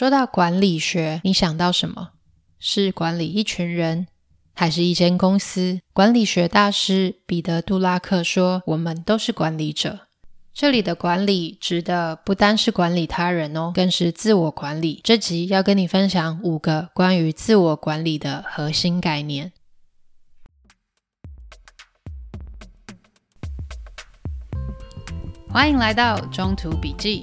说到管理学，你想到什么？是管理一群人，还是一间公司？管理学大师彼得·杜拉克说：“我们都是管理者。”这里的管理指的不单是管理他人哦，更是自我管理。这集要跟你分享五个关于自我管理的核心概念。欢迎来到中途笔记，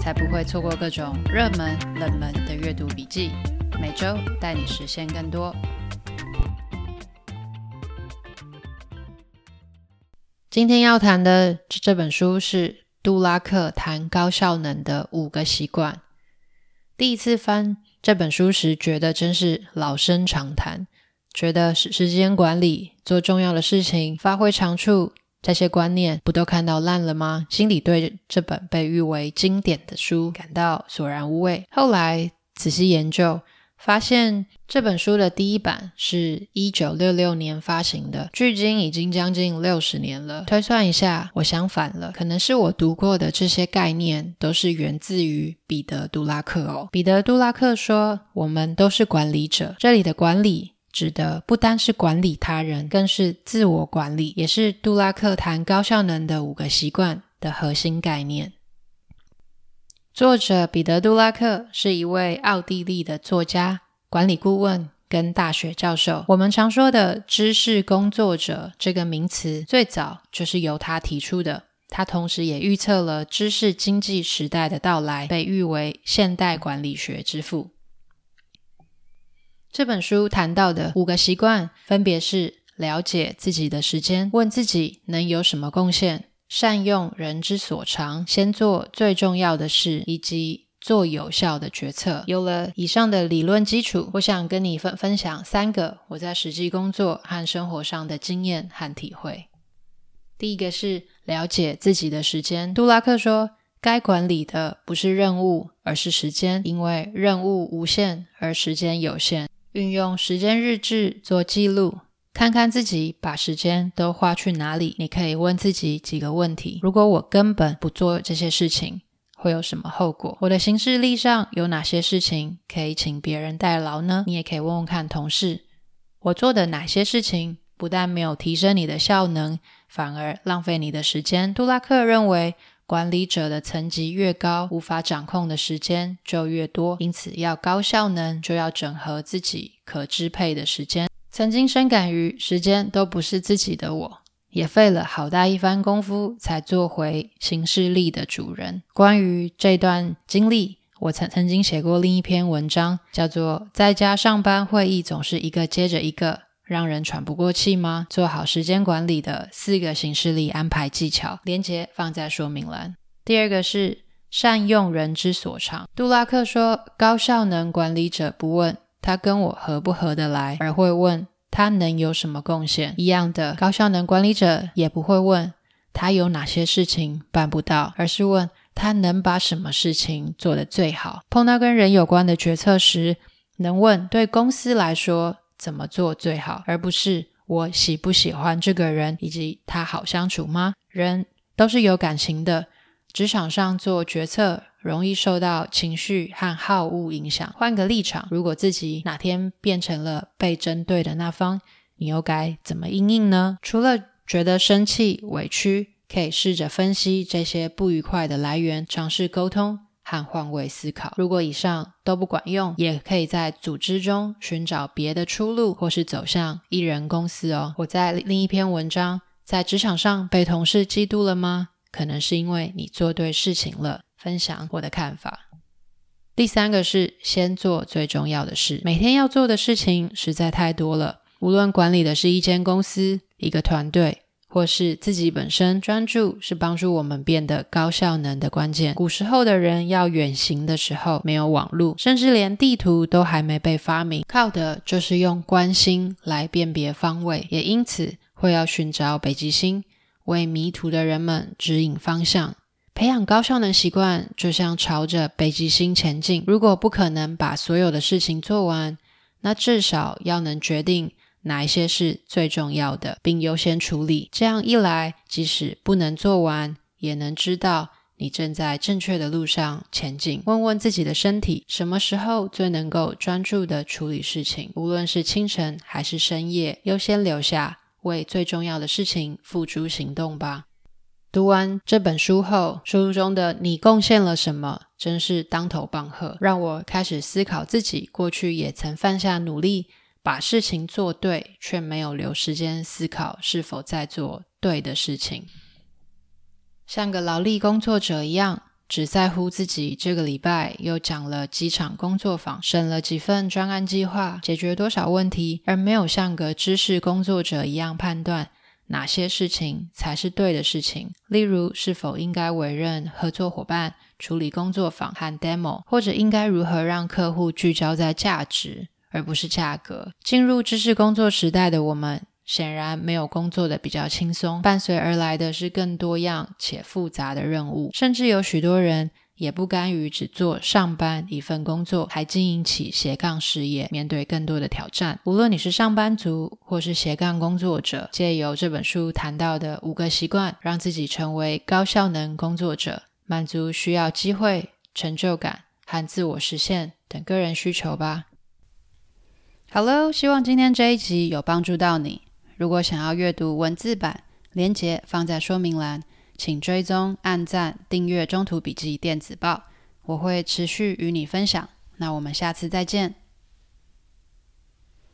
才不会错过各种热门、冷门的阅读笔记。每周带你实现更多。今天要谈的这本书是。杜拉克谈高效能的五个习惯。第一次翻这本书时，觉得真是老生常谈，觉得时时间管理、做重要的事情、发挥长处，这些观念不都看到烂了吗？心里对这本被誉为经典的书感到索然无味。后来仔细研究。发现这本书的第一版是一九六六年发行的，距今已经将近六十年了。推算一下，我想反了，可能是我读过的这些概念都是源自于彼得·杜拉克哦。彼得·杜拉克说：“我们都是管理者。”这里的管理指的不单是管理他人，更是自我管理，也是杜拉克谈高效能的五个习惯的核心概念。作者彼得·杜拉克是一位奥地利的作家、管理顾问跟大学教授。我们常说的“知识工作者”这个名词，最早就是由他提出的。他同时也预测了知识经济时代的到来，被誉为现代管理学之父。这本书谈到的五个习惯，分别是了解自己的时间，问自己能有什么贡献。善用人之所长，先做最重要的事，以及做有效的决策。有了以上的理论基础，我想跟你分分享三个我在实际工作和生活上的经验和体会。第一个是了解自己的时间。杜拉克说，该管理的不是任务，而是时间，因为任务无限，而时间有限。运用时间日志做记录。看看自己把时间都花去哪里？你可以问自己几个问题：如果我根本不做这些事情，会有什么后果？我的行事历上有哪些事情可以请别人代劳呢？你也可以问问看同事：我做的哪些事情不但没有提升你的效能，反而浪费你的时间？杜拉克认为，管理者的层级越高，无法掌控的时间就越多，因此要高效能，就要整合自己可支配的时间。曾经深感于时间都不是自己的我，也费了好大一番功夫才做回行事力的主人。关于这段经历，我曾曾经写过另一篇文章，叫做《在家上班会议总是一个接着一个，让人喘不过气吗？做好时间管理的四个行事力安排技巧》，连接放在说明栏。第二个是善用人之所长。杜拉克说，高效能管理者不问。他跟我合不合得来，而会问他能有什么贡献。一样的，高效能管理者也不会问他有哪些事情办不到，而是问他能把什么事情做得最好。碰到跟人有关的决策时，能问对公司来说怎么做最好，而不是我喜不喜欢这个人以及他好相处吗？人都是有感情的，职场上做决策。容易受到情绪和好恶影响。换个立场，如果自己哪天变成了被针对的那方，你又该怎么应应呢？除了觉得生气、委屈，可以试着分析这些不愉快的来源，尝试沟通和换位思考。如果以上都不管用，也可以在组织中寻找别的出路，或是走向一人公司哦。我在另一篇文章，在职场上被同事嫉妒了吗？可能是因为你做对事情了。分享我的看法。第三个是先做最重要的事。每天要做的事情实在太多了，无论管理的是一间公司、一个团队，或是自己本身专注是帮助我们变得高效能的关键。古时候的人要远行的时候，没有网络，甚至连地图都还没被发明，靠的就是用观星来辨别方位，也因此会要寻找北极星，为迷途的人们指引方向。培养高效能习惯，就像朝着北极星前进。如果不可能把所有的事情做完，那至少要能决定。哪一些是最重要的，并优先处理。这样一来，即使不能做完，也能知道你正在正确的路上前进。问问自己的身体，什么时候最能够专注地处理事情？无论是清晨还是深夜，优先留下，为最重要的事情付诸行动吧。读完这本书后，书中的你贡献了什么？真是当头棒喝，让我开始思考自己过去也曾犯下努力。把事情做对，却没有留时间思考是否在做对的事情，像个劳力工作者一样，只在乎自己这个礼拜又讲了几场工作坊，审了几份专案计划，解决多少问题，而没有像个知识工作者一样判断哪些事情才是对的事情。例如，是否应该委任合作伙伴处理工作坊和 demo，或者应该如何让客户聚焦在价值。而不是价格。进入知识工作时代的我们，显然没有工作的比较轻松，伴随而来的是更多样且复杂的任务。甚至有许多人也不甘于只做上班一份工作，还经营起斜杠事业，面对更多的挑战。无论你是上班族或是斜杠工作者，借由这本书谈到的五个习惯，让自己成为高效能工作者，满足需要机会、成就感和自我实现等个人需求吧。Hello，希望今天这一集有帮助到你。如果想要阅读文字版，连接放在说明栏，请追踪、按赞、订阅《中途笔记电子报》，我会持续与你分享。那我们下次再见。